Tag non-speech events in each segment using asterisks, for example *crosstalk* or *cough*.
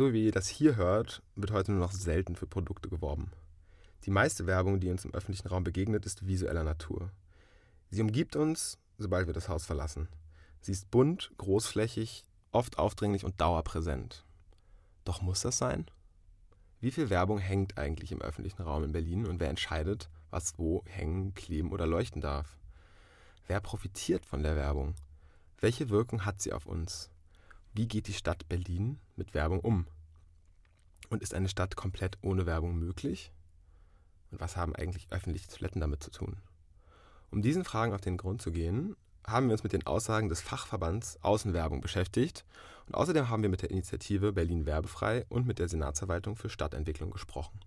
20! So wie ihr das hier hört, wird heute nur noch selten für Produkte geworben. Die meiste Werbung, die uns im öffentlichen Raum begegnet, ist visueller Natur. Sie umgibt uns, sobald wir das Haus verlassen. Sie ist bunt, großflächig, oft aufdringlich und dauerpräsent. Doch muss das sein? Wie viel Werbung hängt eigentlich im öffentlichen Raum in Berlin und wer entscheidet, was wo hängen, kleben oder leuchten darf? Wer profitiert von der Werbung? Welche Wirkung hat sie auf uns? Wie geht die Stadt Berlin mit Werbung um? Und ist eine Stadt komplett ohne Werbung möglich? Und was haben eigentlich öffentliche Toiletten damit zu tun? Um diesen Fragen auf den Grund zu gehen, haben wir uns mit den Aussagen des Fachverbands Außenwerbung beschäftigt und außerdem haben wir mit der Initiative Berlin Werbefrei und mit der Senatsverwaltung für Stadtentwicklung gesprochen.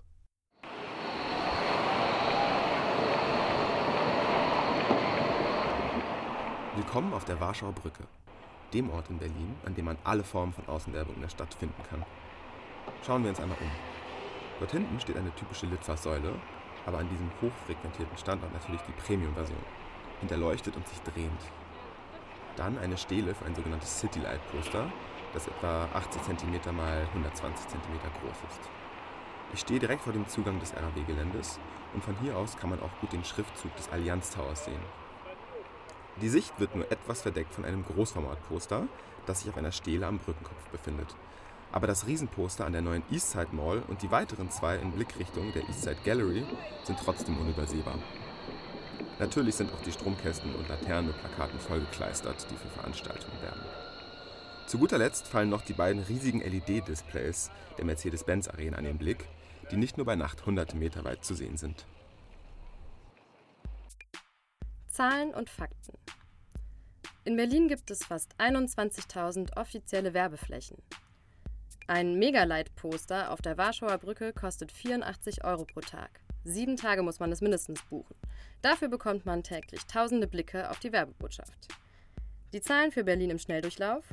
Willkommen auf der Warschauer Brücke, dem Ort in Berlin, an dem man alle Formen von Außenwerbung in der Stadt finden kann. Schauen wir uns einmal um. Dort hinten steht eine typische Litfaßsäule, aber an diesem hochfrequentierten Standort natürlich die Premium-Version, hinterleuchtet und sich drehend. Dann eine Stele für ein sogenanntes Citylight-Poster, das etwa 80 cm x 120 cm groß ist. Ich stehe direkt vor dem Zugang des RAW-Geländes und von hier aus kann man auch gut den Schriftzug des Allianz Towers sehen. Die Sicht wird nur etwas verdeckt von einem Großformatposter, das sich auf einer Stele am Brückenkopf befindet. Aber das Riesenposter an der neuen Eastside Mall und die weiteren zwei in Blickrichtung der Eastside Gallery sind trotzdem unübersehbar. Natürlich sind auch die Stromkästen und Laternen mit Plakaten vollgekleistert, die für Veranstaltungen werben. Zu guter Letzt fallen noch die beiden riesigen LED-Displays der Mercedes-Benz Arena an den Blick, die nicht nur bei Nacht hunderte Meter weit zu sehen sind. Zahlen und Fakten. In Berlin gibt es fast 21.000 offizielle Werbeflächen. Ein Megalight-Poster auf der Warschauer Brücke kostet 84 Euro pro Tag. Sieben Tage muss man es mindestens buchen. Dafür bekommt man täglich tausende Blicke auf die Werbebotschaft. Die Zahlen für Berlin im Schnelldurchlauf: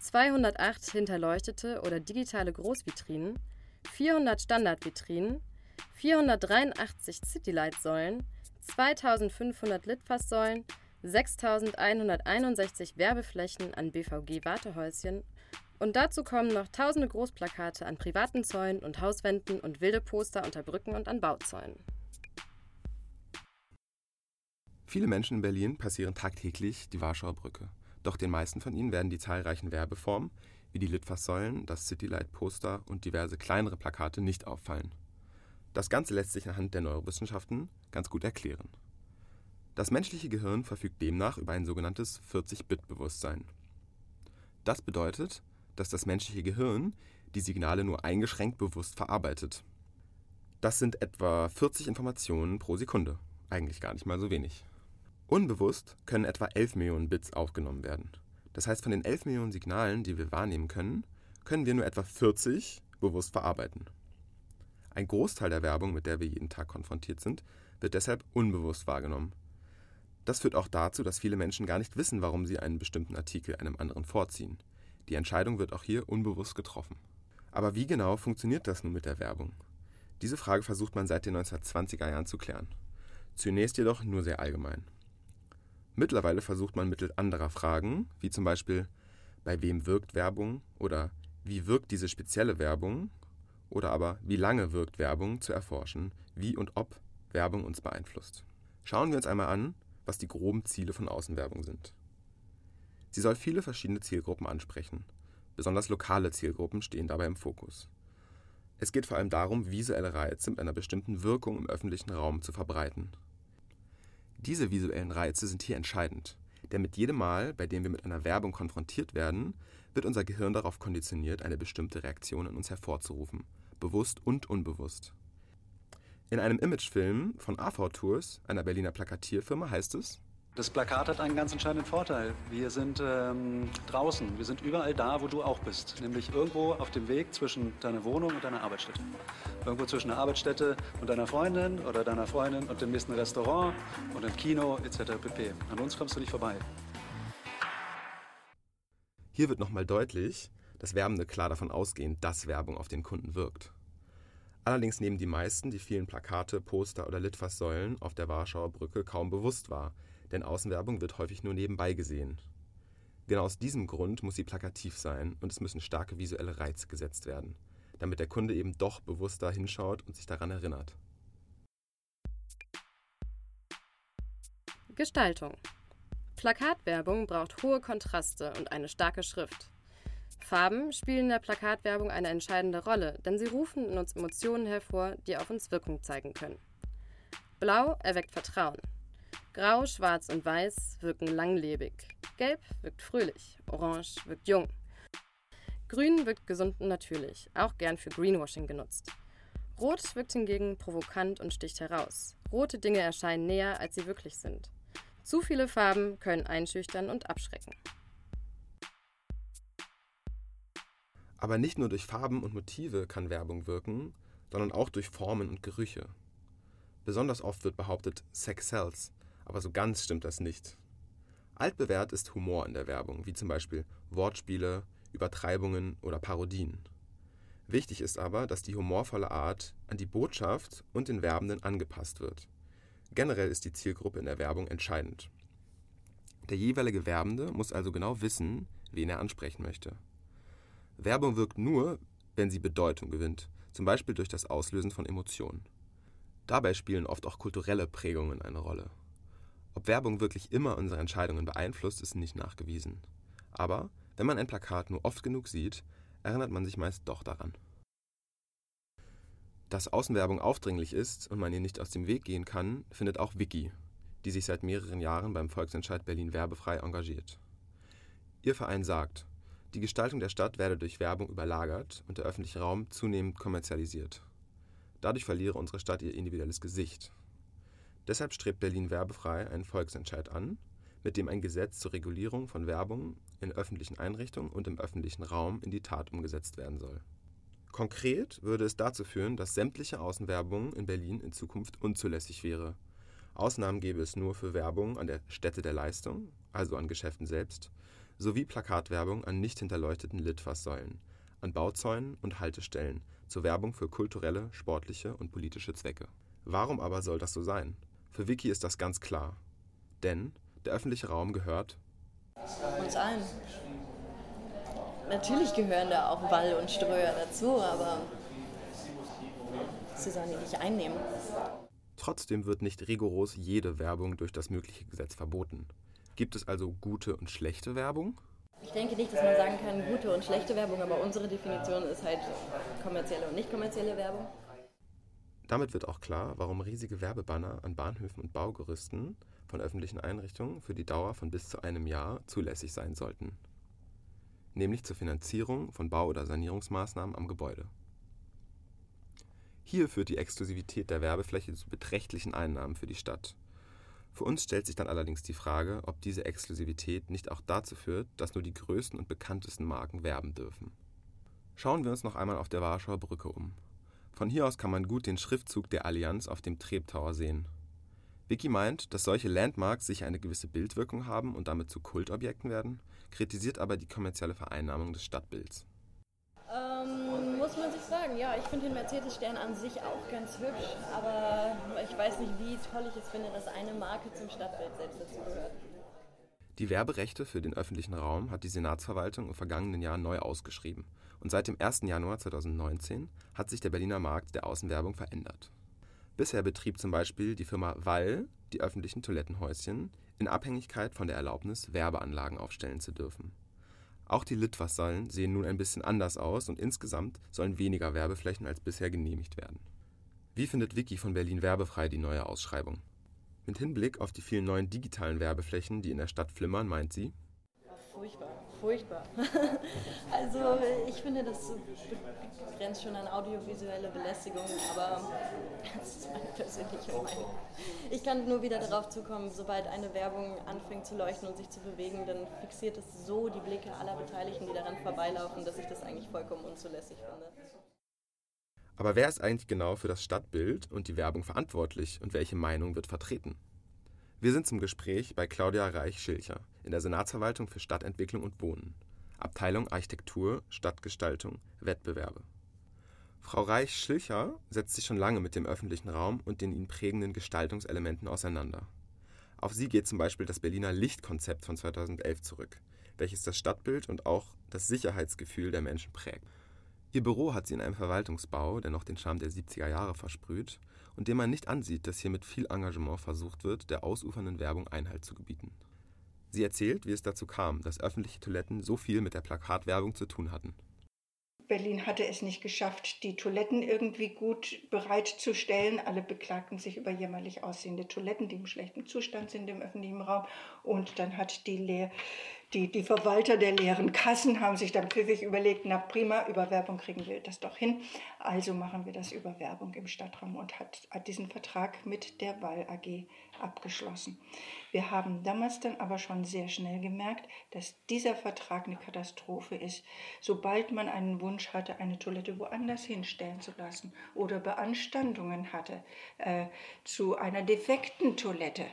208 hinterleuchtete oder digitale Großvitrinen, 400 Standardvitrinen, 483 Citylight-Säulen, 2500 Litfaßsäulen, 6161 Werbeflächen an BVG-Wartehäuschen und dazu kommen noch tausende Großplakate an privaten Zäunen und Hauswänden und wilde Poster unter Brücken und an Bauzäunen. Viele Menschen in Berlin passieren tagtäglich die Warschauer Brücke. Doch den meisten von ihnen werden die zahlreichen Werbeformen wie die Litfaßsäulen, das Citylight-Poster und diverse kleinere Plakate nicht auffallen. Das Ganze lässt sich anhand der Neurowissenschaften ganz gut erklären. Das menschliche Gehirn verfügt demnach über ein sogenanntes 40-Bit-Bewusstsein. Das bedeutet, dass das menschliche Gehirn die Signale nur eingeschränkt bewusst verarbeitet. Das sind etwa 40 Informationen pro Sekunde, eigentlich gar nicht mal so wenig. Unbewusst können etwa 11 Millionen Bits aufgenommen werden. Das heißt, von den 11 Millionen Signalen, die wir wahrnehmen können, können wir nur etwa 40 bewusst verarbeiten. Ein Großteil der Werbung, mit der wir jeden Tag konfrontiert sind, wird deshalb unbewusst wahrgenommen. Das führt auch dazu, dass viele Menschen gar nicht wissen, warum sie einen bestimmten Artikel einem anderen vorziehen. Die Entscheidung wird auch hier unbewusst getroffen. Aber wie genau funktioniert das nun mit der Werbung? Diese Frage versucht man seit den 1920er Jahren zu klären. Zunächst jedoch nur sehr allgemein. Mittlerweile versucht man mittels anderer Fragen, wie zum Beispiel bei wem wirkt Werbung oder wie wirkt diese spezielle Werbung oder aber wie lange wirkt Werbung zu erforschen, wie und ob Werbung uns beeinflusst. Schauen wir uns einmal an, was die groben Ziele von Außenwerbung sind. Sie soll viele verschiedene Zielgruppen ansprechen. Besonders lokale Zielgruppen stehen dabei im Fokus. Es geht vor allem darum, visuelle Reize mit einer bestimmten Wirkung im öffentlichen Raum zu verbreiten. Diese visuellen Reize sind hier entscheidend, denn mit jedem Mal, bei dem wir mit einer Werbung konfrontiert werden, wird unser Gehirn darauf konditioniert, eine bestimmte Reaktion in uns hervorzurufen, bewusst und unbewusst. In einem Imagefilm von AV Tours, einer Berliner Plakatierfirma, heißt es, das Plakat hat einen ganz entscheidenden Vorteil. Wir sind ähm, draußen, wir sind überall da, wo du auch bist. Nämlich irgendwo auf dem Weg zwischen deiner Wohnung und deiner Arbeitsstätte. Irgendwo zwischen der Arbeitsstätte und deiner Freundin oder deiner Freundin und dem nächsten Restaurant und dem Kino etc. pp. An uns kommst du nicht vorbei. Hier wird nochmal deutlich, dass Werbende klar davon ausgehen, dass Werbung auf den Kunden wirkt. Allerdings nehmen die meisten die vielen Plakate, Poster oder Litfaßsäulen auf der Warschauer Brücke kaum bewusst wahr, denn Außenwerbung wird häufig nur nebenbei gesehen. Genau aus diesem Grund muss sie plakativ sein und es müssen starke visuelle Reize gesetzt werden, damit der Kunde eben doch bewusster hinschaut und sich daran erinnert. Gestaltung. Plakatwerbung braucht hohe Kontraste und eine starke Schrift. Farben spielen in der Plakatwerbung eine entscheidende Rolle, denn sie rufen in uns Emotionen hervor, die auf uns Wirkung zeigen können. Blau erweckt Vertrauen. Grau, Schwarz und Weiß wirken langlebig. Gelb wirkt fröhlich. Orange wirkt jung. Grün wirkt gesund und natürlich, auch gern für Greenwashing genutzt. Rot wirkt hingegen provokant und sticht heraus. Rote Dinge erscheinen näher, als sie wirklich sind. Zu viele Farben können einschüchtern und abschrecken. Aber nicht nur durch Farben und Motive kann Werbung wirken, sondern auch durch Formen und Gerüche. Besonders oft wird behauptet, Sex sells, aber so ganz stimmt das nicht. Altbewährt ist Humor in der Werbung, wie zum Beispiel Wortspiele, Übertreibungen oder Parodien. Wichtig ist aber, dass die humorvolle Art an die Botschaft und den Werbenden angepasst wird. Generell ist die Zielgruppe in der Werbung entscheidend. Der jeweilige Werbende muss also genau wissen, wen er ansprechen möchte. Werbung wirkt nur, wenn sie Bedeutung gewinnt, zum Beispiel durch das Auslösen von Emotionen. Dabei spielen oft auch kulturelle Prägungen eine Rolle. Ob Werbung wirklich immer unsere Entscheidungen beeinflusst, ist nicht nachgewiesen. Aber wenn man ein Plakat nur oft genug sieht, erinnert man sich meist doch daran. Dass Außenwerbung aufdringlich ist und man ihr nicht aus dem Weg gehen kann, findet auch Vicky, die sich seit mehreren Jahren beim Volksentscheid Berlin werbefrei engagiert. Ihr Verein sagt, die Gestaltung der Stadt werde durch Werbung überlagert und der öffentliche Raum zunehmend kommerzialisiert. Dadurch verliere unsere Stadt ihr individuelles Gesicht. Deshalb strebt Berlin werbefrei einen Volksentscheid an, mit dem ein Gesetz zur Regulierung von Werbung in öffentlichen Einrichtungen und im öffentlichen Raum in die Tat umgesetzt werden soll. Konkret würde es dazu führen, dass sämtliche Außenwerbung in Berlin in Zukunft unzulässig wäre. Ausnahmen gäbe es nur für Werbung an der Stätte der Leistung, also an Geschäften selbst, sowie Plakatwerbung an nicht hinterleuchteten Litfaßsäulen, an Bauzäunen und Haltestellen zur Werbung für kulturelle, sportliche und politische Zwecke. Warum aber soll das so sein? Für Vicky ist das ganz klar. Denn der öffentliche Raum gehört uns allen natürlich gehören da auch Wall und Ströer dazu, aber sie sollen die nicht einnehmen. Trotzdem wird nicht rigoros jede Werbung durch das mögliche Gesetz verboten. Gibt es also gute und schlechte Werbung? Ich denke nicht, dass man sagen kann, gute und schlechte Werbung, aber unsere Definition ist halt kommerzielle und nicht kommerzielle Werbung. Damit wird auch klar, warum riesige Werbebanner an Bahnhöfen und Baugerüsten von öffentlichen Einrichtungen für die Dauer von bis zu einem Jahr zulässig sein sollten nämlich zur Finanzierung von Bau- oder Sanierungsmaßnahmen am Gebäude. Hier führt die Exklusivität der Werbefläche zu beträchtlichen Einnahmen für die Stadt. Für uns stellt sich dann allerdings die Frage, ob diese Exklusivität nicht auch dazu führt, dass nur die größten und bekanntesten Marken werben dürfen. Schauen wir uns noch einmal auf der Warschauer Brücke um. Von hier aus kann man gut den Schriftzug der Allianz auf dem Treptower sehen. Vicky meint, dass solche Landmarks sicher eine gewisse Bildwirkung haben und damit zu Kultobjekten werden, kritisiert aber die kommerzielle Vereinnahmung des Stadtbilds. Ähm, muss man sich sagen, ja, ich finde den Mercedes-Stern an sich auch ganz hübsch, aber ich weiß nicht, wie toll ich es finde, dass eine Marke zum Stadtbild selbst dazu gehört. Die Werberechte für den öffentlichen Raum hat die Senatsverwaltung im vergangenen Jahr neu ausgeschrieben und seit dem 1. Januar 2019 hat sich der Berliner Markt der Außenwerbung verändert. Bisher betrieb zum Beispiel die Firma Wall die öffentlichen Toilettenhäuschen in Abhängigkeit von der Erlaubnis, Werbeanlagen aufstellen zu dürfen. Auch die Litfaßsäulen sehen nun ein bisschen anders aus und insgesamt sollen weniger Werbeflächen als bisher genehmigt werden. Wie findet Vicky von Berlin Werbefrei die neue Ausschreibung? Mit Hinblick auf die vielen neuen digitalen Werbeflächen, die in der Stadt flimmern, meint sie, furchtbar, furchtbar. *laughs* also ich finde, das grenzt schon an audiovisuelle Belästigung, aber *laughs* das ist meine persönliche Meinung. Ich kann nur wieder darauf zukommen, sobald eine Werbung anfängt zu leuchten und sich zu bewegen, dann fixiert es so die Blicke aller Beteiligten, die daran vorbeilaufen, dass ich das eigentlich vollkommen unzulässig finde. Aber wer ist eigentlich genau für das Stadtbild und die Werbung verantwortlich und welche Meinung wird vertreten? Wir sind zum Gespräch bei Claudia Reich-Schilcher in der Senatsverwaltung für Stadtentwicklung und Wohnen, Abteilung Architektur, Stadtgestaltung, Wettbewerbe. Frau Reich-Schilcher setzt sich schon lange mit dem öffentlichen Raum und den ihn prägenden Gestaltungselementen auseinander. Auf sie geht zum Beispiel das Berliner Lichtkonzept von 2011 zurück, welches das Stadtbild und auch das Sicherheitsgefühl der Menschen prägt. Ihr Büro hat sie in einem Verwaltungsbau, der noch den Charme der 70er Jahre versprüht und dem man nicht ansieht, dass hier mit viel Engagement versucht wird, der ausufernden Werbung Einhalt zu gebieten. Sie erzählt, wie es dazu kam, dass öffentliche Toiletten so viel mit der Plakatwerbung zu tun hatten. Berlin hatte es nicht geschafft, die Toiletten irgendwie gut bereitzustellen. Alle beklagten sich über jämmerlich aussehende Toiletten, die im schlechten Zustand sind im öffentlichen Raum. Und dann hat die Lehr die, die Verwalter der leeren Kassen haben sich dann pfiffig überlegt, na prima, über Werbung kriegen wir das doch hin. Also machen wir das über Werbung im Stadtraum und hat, hat diesen Vertrag mit der Wall AG abgeschlossen. Wir haben damals dann aber schon sehr schnell gemerkt, dass dieser Vertrag eine Katastrophe ist. Sobald man einen Wunsch hatte, eine Toilette woanders hinstellen zu lassen oder Beanstandungen hatte äh, zu einer defekten Toilette,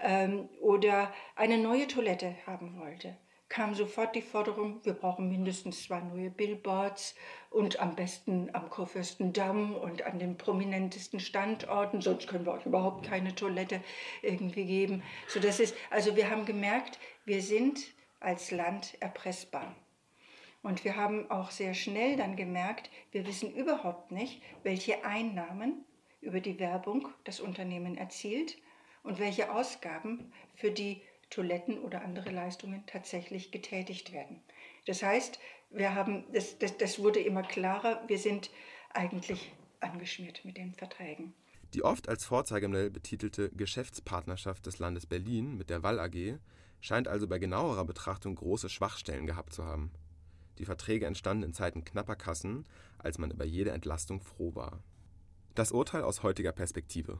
ähm, oder eine neue Toilette haben wollte, kam sofort die Forderung, wir brauchen mindestens zwei neue Billboards und am besten am Kurfürstendamm und an den prominentesten Standorten, sonst können wir euch überhaupt keine Toilette irgendwie geben. So, das ist, also wir haben gemerkt, wir sind als Land erpressbar. Und wir haben auch sehr schnell dann gemerkt, wir wissen überhaupt nicht, welche Einnahmen über die Werbung das Unternehmen erzielt und welche Ausgaben für die Toiletten oder andere Leistungen tatsächlich getätigt werden. Das heißt, wir haben, das, das, das wurde immer klarer, wir sind eigentlich angeschmiert mit den Verträgen. Die oft als Vorzeigemodell betitelte Geschäftspartnerschaft des Landes Berlin mit der Wall AG scheint also bei genauerer Betrachtung große Schwachstellen gehabt zu haben. Die Verträge entstanden in Zeiten knapper Kassen, als man über jede Entlastung froh war. Das Urteil aus heutiger Perspektive.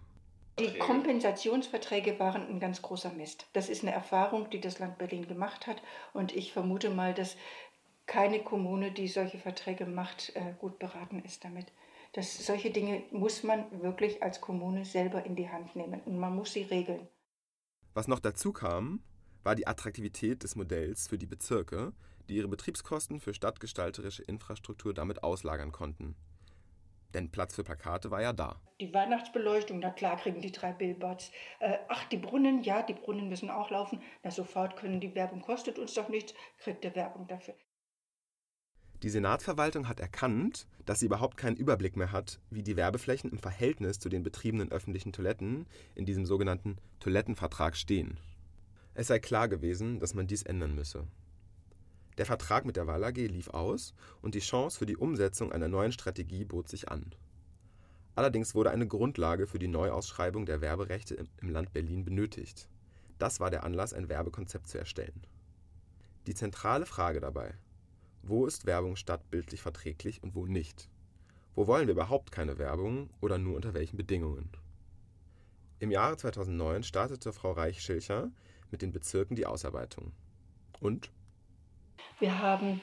Die Kompensationsverträge waren ein ganz großer Mist. Das ist eine Erfahrung, die das Land Berlin gemacht hat. Und ich vermute mal, dass keine Kommune, die solche Verträge macht, äh, gut beraten ist damit. Das, solche Dinge muss man wirklich als Kommune selber in die Hand nehmen und man muss sie regeln. Was noch dazu kam, war die Attraktivität des Modells für die Bezirke, die ihre Betriebskosten für stadtgestalterische Infrastruktur damit auslagern konnten. Denn Platz für Plakate war ja da. Die Weihnachtsbeleuchtung, na klar kriegen die drei Billboards. Äh, ach, die Brunnen, ja, die Brunnen müssen auch laufen. Na, sofort können die Werbung, kostet uns doch nichts, kriegt der Werbung dafür. Die Senatsverwaltung hat erkannt, dass sie überhaupt keinen Überblick mehr hat, wie die Werbeflächen im Verhältnis zu den betriebenen öffentlichen Toiletten in diesem sogenannten Toilettenvertrag stehen. Es sei klar gewesen, dass man dies ändern müsse. Der Vertrag mit der Wall AG lief aus und die Chance für die Umsetzung einer neuen Strategie bot sich an. Allerdings wurde eine Grundlage für die Neuausschreibung der Werberechte im Land Berlin benötigt. Das war der Anlass, ein Werbekonzept zu erstellen. Die zentrale Frage dabei: Wo ist Werbung stadtbildlich verträglich und wo nicht? Wo wollen wir überhaupt keine Werbung oder nur unter welchen Bedingungen? Im Jahre 2009 startete Frau Reich-Schilcher mit den Bezirken die Ausarbeitung. Und wir haben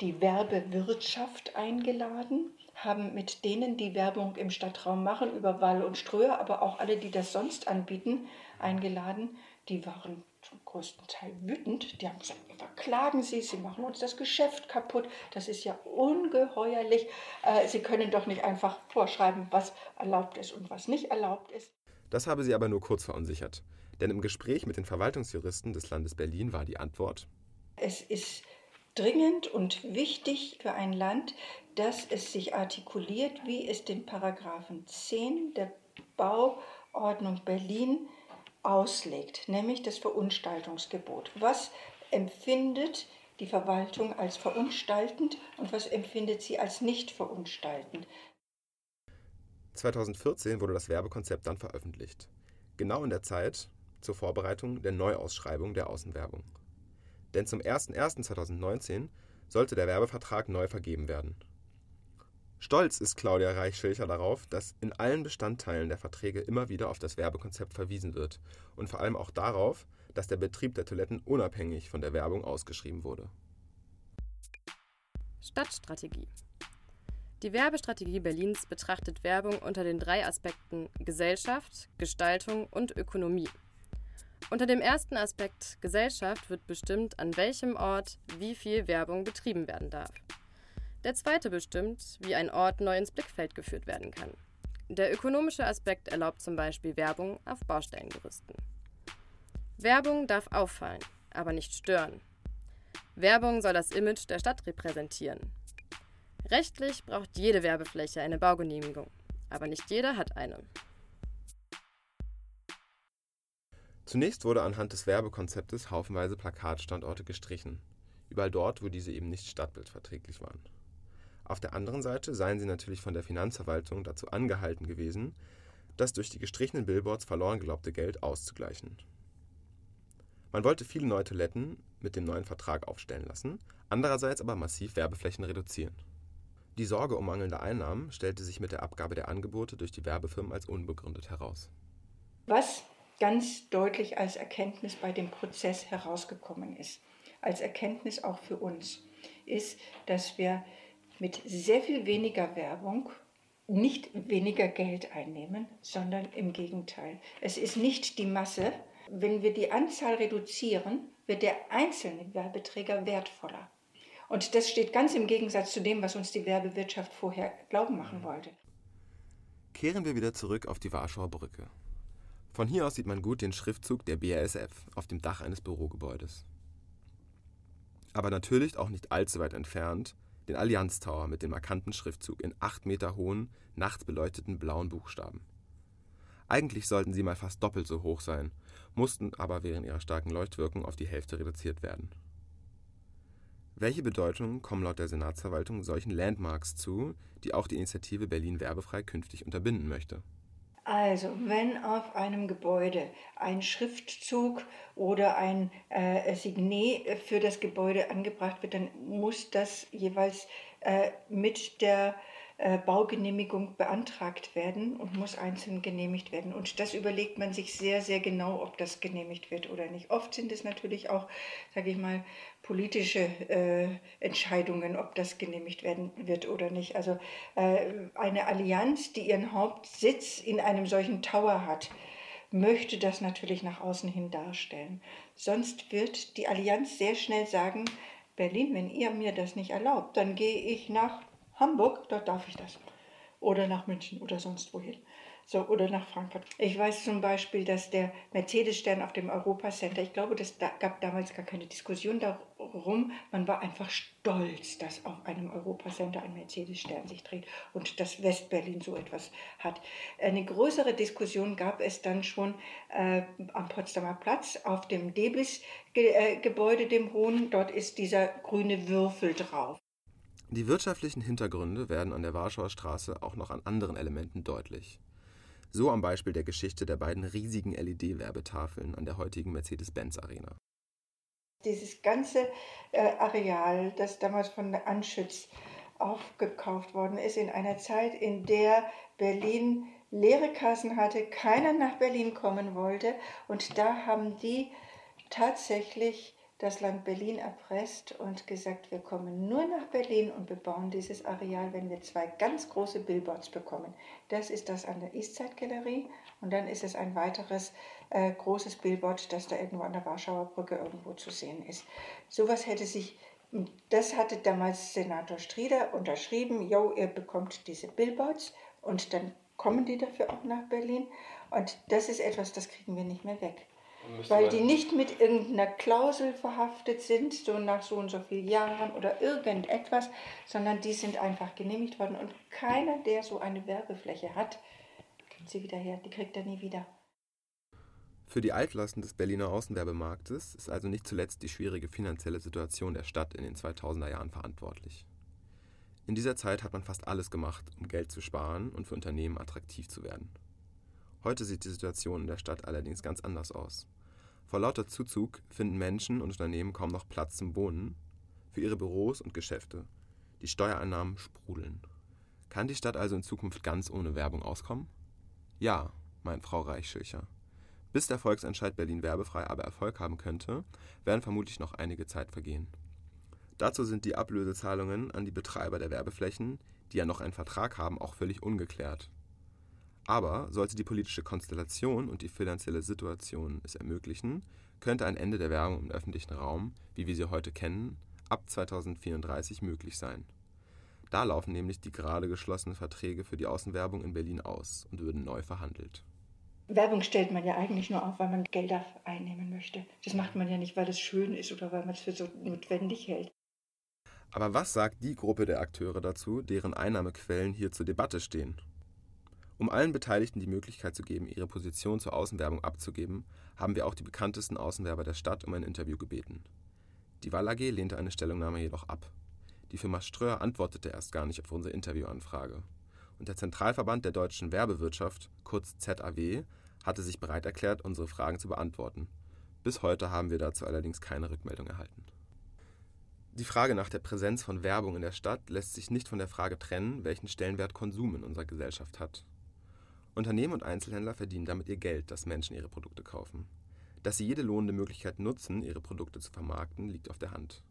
die Werbewirtschaft eingeladen, haben mit denen, die Werbung im Stadtraum machen, über Wall und Ströer, aber auch alle, die das sonst anbieten, eingeladen. Die waren zum größten Teil wütend. Die haben gesagt, wir verklagen Sie, Sie machen uns das Geschäft kaputt. Das ist ja ungeheuerlich. Äh, Sie können doch nicht einfach vorschreiben, was erlaubt ist und was nicht erlaubt ist. Das habe sie aber nur kurz verunsichert. Denn im Gespräch mit den Verwaltungsjuristen des Landes Berlin war die Antwort. Es ist dringend und wichtig für ein Land, dass es sich artikuliert, wie es den Paragraphen 10 der Bauordnung Berlin auslegt, nämlich das Verunstaltungsgebot. Was empfindet die Verwaltung als verunstaltend und was empfindet sie als nicht verunstaltend? 2014 wurde das Werbekonzept dann veröffentlicht. Genau in der Zeit zur Vorbereitung der Neuausschreibung der Außenwerbung denn zum 01.01.2019 sollte der Werbevertrag neu vergeben werden. Stolz ist Claudia Reich-Schilcher darauf, dass in allen Bestandteilen der Verträge immer wieder auf das Werbekonzept verwiesen wird und vor allem auch darauf, dass der Betrieb der Toiletten unabhängig von der Werbung ausgeschrieben wurde. Stadtstrategie Die Werbestrategie Berlins betrachtet Werbung unter den drei Aspekten Gesellschaft, Gestaltung und Ökonomie. Unter dem ersten Aspekt Gesellschaft wird bestimmt, an welchem Ort wie viel Werbung betrieben werden darf. Der zweite bestimmt, wie ein Ort neu ins Blickfeld geführt werden kann. Der ökonomische Aspekt erlaubt zum Beispiel Werbung auf Baustellengerüsten. Werbung darf auffallen, aber nicht stören. Werbung soll das Image der Stadt repräsentieren. Rechtlich braucht jede Werbefläche eine Baugenehmigung, aber nicht jeder hat eine. Zunächst wurde anhand des Werbekonzeptes haufenweise Plakatstandorte gestrichen, überall dort, wo diese eben nicht stadtbildverträglich waren. Auf der anderen Seite seien sie natürlich von der Finanzverwaltung dazu angehalten gewesen, das durch die gestrichenen Billboards verloren geglaubte Geld auszugleichen. Man wollte viele neue Toiletten mit dem neuen Vertrag aufstellen lassen, andererseits aber massiv Werbeflächen reduzieren. Die Sorge um mangelnde Einnahmen stellte sich mit der Abgabe der Angebote durch die Werbefirmen als unbegründet heraus. Was ganz deutlich als Erkenntnis bei dem Prozess herausgekommen ist, als Erkenntnis auch für uns, ist, dass wir mit sehr viel weniger Werbung nicht weniger Geld einnehmen, sondern im Gegenteil. Es ist nicht die Masse. Wenn wir die Anzahl reduzieren, wird der einzelne Werbeträger wertvoller. Und das steht ganz im Gegensatz zu dem, was uns die Werbewirtschaft vorher glauben machen wollte. Kehren wir wieder zurück auf die Warschauer Brücke. Von hier aus sieht man gut den Schriftzug der BASF auf dem Dach eines Bürogebäudes. Aber natürlich auch nicht allzu weit entfernt den Allianz Tower mit dem markanten Schriftzug in acht Meter hohen, nachts beleuchteten blauen Buchstaben. Eigentlich sollten sie mal fast doppelt so hoch sein, mussten aber während ihrer starken Leuchtwirkung auf die Hälfte reduziert werden. Welche Bedeutung kommen laut der Senatsverwaltung solchen Landmarks zu, die auch die Initiative Berlin werbefrei künftig unterbinden möchte? Also, wenn auf einem Gebäude ein Schriftzug oder ein äh, Signet für das Gebäude angebracht wird, dann muss das jeweils äh, mit der äh, Baugenehmigung beantragt werden und muss einzeln genehmigt werden. Und das überlegt man sich sehr, sehr genau, ob das genehmigt wird oder nicht. Oft sind es natürlich auch, sage ich mal, politische äh, Entscheidungen, ob das genehmigt werden wird oder nicht. Also äh, eine Allianz, die ihren Hauptsitz in einem solchen Tower hat, möchte das natürlich nach außen hin darstellen. Sonst wird die Allianz sehr schnell sagen, Berlin, wenn ihr mir das nicht erlaubt, dann gehe ich nach Hamburg, dort darf ich das. Oder nach München oder sonst wohin. So, oder nach Frankfurt. Ich weiß zum Beispiel, dass der Mercedes-Stern auf dem Europacenter, ich glaube, es da, gab damals gar keine Diskussion darum. Man war einfach stolz, dass auf einem Europacenter ein Mercedes-Stern sich dreht und dass Westberlin so etwas hat. Eine größere Diskussion gab es dann schon äh, am Potsdamer Platz auf dem Debis-Gebäude, äh, dem Hohen. Dort ist dieser grüne Würfel drauf. Die wirtschaftlichen Hintergründe werden an der Warschauer Straße auch noch an anderen Elementen deutlich. So am Beispiel der Geschichte der beiden riesigen LED-Werbetafeln an der heutigen Mercedes-Benz-Arena. Dieses ganze äh, Areal, das damals von Anschütz aufgekauft worden ist, in einer Zeit, in der Berlin leere Kassen hatte, keiner nach Berlin kommen wollte. Und da haben die tatsächlich das Land Berlin erpresst und gesagt, wir kommen nur nach Berlin und bebauen dieses Areal, wenn wir zwei ganz große Billboards bekommen. Das ist das an der Eastside Galerie und dann ist es ein weiteres äh, großes Billboard, das da irgendwo an der Warschauer Brücke irgendwo zu sehen ist. Sowas hätte sich, das hatte damals Senator Strieder unterschrieben, jo, ihr bekommt diese Billboards und dann kommen die dafür auch nach Berlin und das ist etwas, das kriegen wir nicht mehr weg weil die nicht mit irgendeiner Klausel verhaftet sind, so nach so und so vielen Jahren oder irgendetwas, sondern die sind einfach genehmigt worden. Und keiner, der so eine Werbefläche hat, kriegt sie wieder her, die kriegt er nie wieder. Für die Altlasten des Berliner Außenwerbemarktes ist also nicht zuletzt die schwierige finanzielle Situation der Stadt in den 2000er Jahren verantwortlich. In dieser Zeit hat man fast alles gemacht, um Geld zu sparen und für Unternehmen attraktiv zu werden. Heute sieht die Situation in der Stadt allerdings ganz anders aus. Vor lauter Zuzug finden Menschen und Unternehmen kaum noch Platz zum Wohnen für ihre Büros und Geschäfte. Die Steuereinnahmen sprudeln. Kann die Stadt also in Zukunft ganz ohne Werbung auskommen? Ja, meint Frau Reichschircher. Bis der Volksentscheid Berlin werbefrei aber Erfolg haben könnte, werden vermutlich noch einige Zeit vergehen. Dazu sind die Ablösezahlungen an die Betreiber der Werbeflächen, die ja noch einen Vertrag haben, auch völlig ungeklärt. Aber sollte die politische Konstellation und die finanzielle Situation es ermöglichen, könnte ein Ende der Werbung im öffentlichen Raum, wie wir sie heute kennen, ab 2034 möglich sein. Da laufen nämlich die gerade geschlossenen Verträge für die Außenwerbung in Berlin aus und würden neu verhandelt Werbung stellt man ja eigentlich nur auf, weil man Gelder einnehmen möchte. Das macht man ja nicht, weil es schön ist oder weil man es für so notwendig hält. Aber was sagt die Gruppe der Akteure dazu, deren Einnahmequellen hier zur Debatte stehen? Um allen Beteiligten die Möglichkeit zu geben, ihre Position zur Außenwerbung abzugeben, haben wir auch die bekanntesten Außenwerber der Stadt um ein Interview gebeten. Die Wall AG lehnte eine Stellungnahme jedoch ab. Die Firma Ströer antwortete erst gar nicht auf unsere Interviewanfrage. Und der Zentralverband der deutschen Werbewirtschaft, kurz ZAW, hatte sich bereit erklärt, unsere Fragen zu beantworten. Bis heute haben wir dazu allerdings keine Rückmeldung erhalten. Die Frage nach der Präsenz von Werbung in der Stadt lässt sich nicht von der Frage trennen, welchen Stellenwert Konsum in unserer Gesellschaft hat. Unternehmen und Einzelhändler verdienen damit ihr Geld, dass Menschen ihre Produkte kaufen. Dass sie jede lohnende Möglichkeit nutzen, ihre Produkte zu vermarkten, liegt auf der Hand.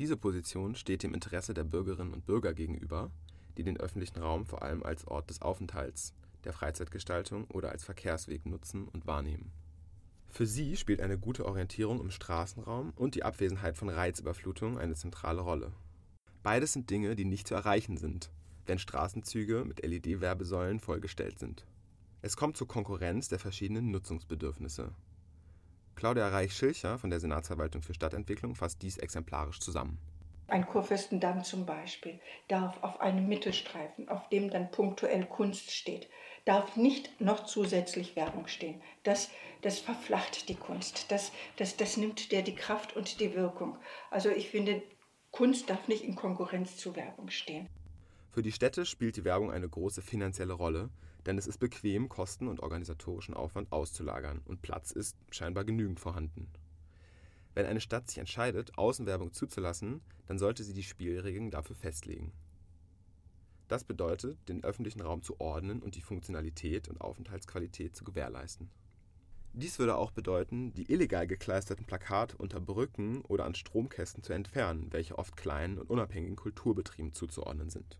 Diese Position steht dem Interesse der Bürgerinnen und Bürger gegenüber, die den öffentlichen Raum vor allem als Ort des Aufenthalts, der Freizeitgestaltung oder als Verkehrsweg nutzen und wahrnehmen. Für sie spielt eine gute Orientierung im Straßenraum und die Abwesenheit von Reizüberflutung eine zentrale Rolle. Beides sind Dinge, die nicht zu erreichen sind, wenn Straßenzüge mit LED-Werbesäulen vollgestellt sind. Es kommt zur Konkurrenz der verschiedenen Nutzungsbedürfnisse. Claudia Reich-Schilcher von der Senatsverwaltung für Stadtentwicklung fasst dies exemplarisch zusammen. Ein Kurfürstendamm zum Beispiel darf auf einem Mittelstreifen, auf dem dann punktuell Kunst steht, darf nicht noch zusätzlich Werbung stehen. Das, das verflacht die Kunst. Das, das, das nimmt der die Kraft und die Wirkung. Also ich finde, Kunst darf nicht in Konkurrenz zu Werbung stehen. Für die Städte spielt die Werbung eine große finanzielle Rolle, denn es ist bequem, Kosten und organisatorischen Aufwand auszulagern und Platz ist scheinbar genügend vorhanden. Wenn eine Stadt sich entscheidet, Außenwerbung zuzulassen, dann sollte sie die Spielregeln dafür festlegen. Das bedeutet, den öffentlichen Raum zu ordnen und die Funktionalität und Aufenthaltsqualität zu gewährleisten. Dies würde auch bedeuten, die illegal gekleisterten Plakate unter Brücken oder an Stromkästen zu entfernen, welche oft kleinen und unabhängigen Kulturbetrieben zuzuordnen sind.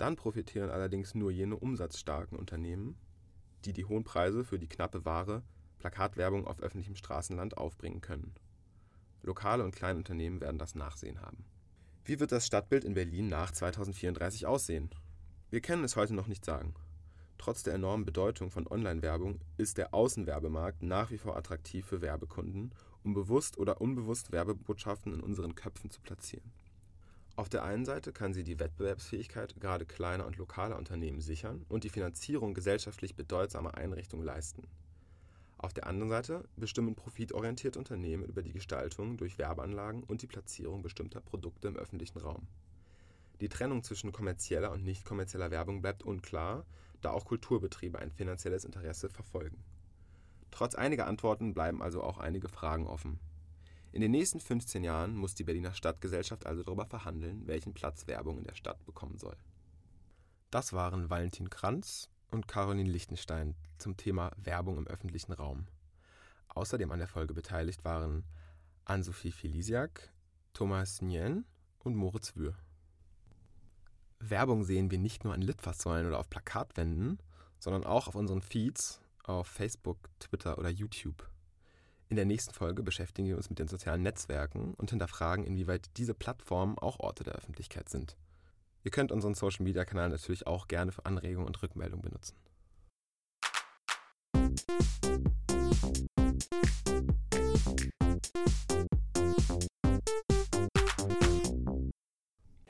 Dann profitieren allerdings nur jene umsatzstarken Unternehmen, die die hohen Preise für die knappe Ware, Plakatwerbung auf öffentlichem Straßenland aufbringen können. Lokale und kleine Unternehmen werden das Nachsehen haben. Wie wird das Stadtbild in Berlin nach 2034 aussehen? Wir können es heute noch nicht sagen. Trotz der enormen Bedeutung von Online-Werbung ist der Außenwerbemarkt nach wie vor attraktiv für Werbekunden, um bewusst oder unbewusst Werbebotschaften in unseren Köpfen zu platzieren. Auf der einen Seite kann sie die Wettbewerbsfähigkeit gerade kleiner und lokaler Unternehmen sichern und die Finanzierung gesellschaftlich bedeutsamer Einrichtungen leisten. Auf der anderen Seite bestimmen profitorientierte Unternehmen über die Gestaltung durch Werbeanlagen und die Platzierung bestimmter Produkte im öffentlichen Raum. Die Trennung zwischen kommerzieller und nicht kommerzieller Werbung bleibt unklar, da auch Kulturbetriebe ein finanzielles Interesse verfolgen. Trotz einiger Antworten bleiben also auch einige Fragen offen. In den nächsten 15 Jahren muss die Berliner Stadtgesellschaft also darüber verhandeln, welchen Platz Werbung in der Stadt bekommen soll. Das waren Valentin Kranz und Caroline Lichtenstein zum Thema Werbung im öffentlichen Raum. Außerdem an der Folge beteiligt waren Ann-Sophie Felisiak, Thomas Nien und Moritz Wür. Werbung sehen wir nicht nur an Litfaßsäulen oder auf Plakatwänden, sondern auch auf unseren Feeds auf Facebook, Twitter oder YouTube. In der nächsten Folge beschäftigen wir uns mit den sozialen Netzwerken und hinterfragen, inwieweit diese Plattformen auch Orte der Öffentlichkeit sind. Ihr könnt unseren Social Media Kanal natürlich auch gerne für Anregungen und Rückmeldungen benutzen.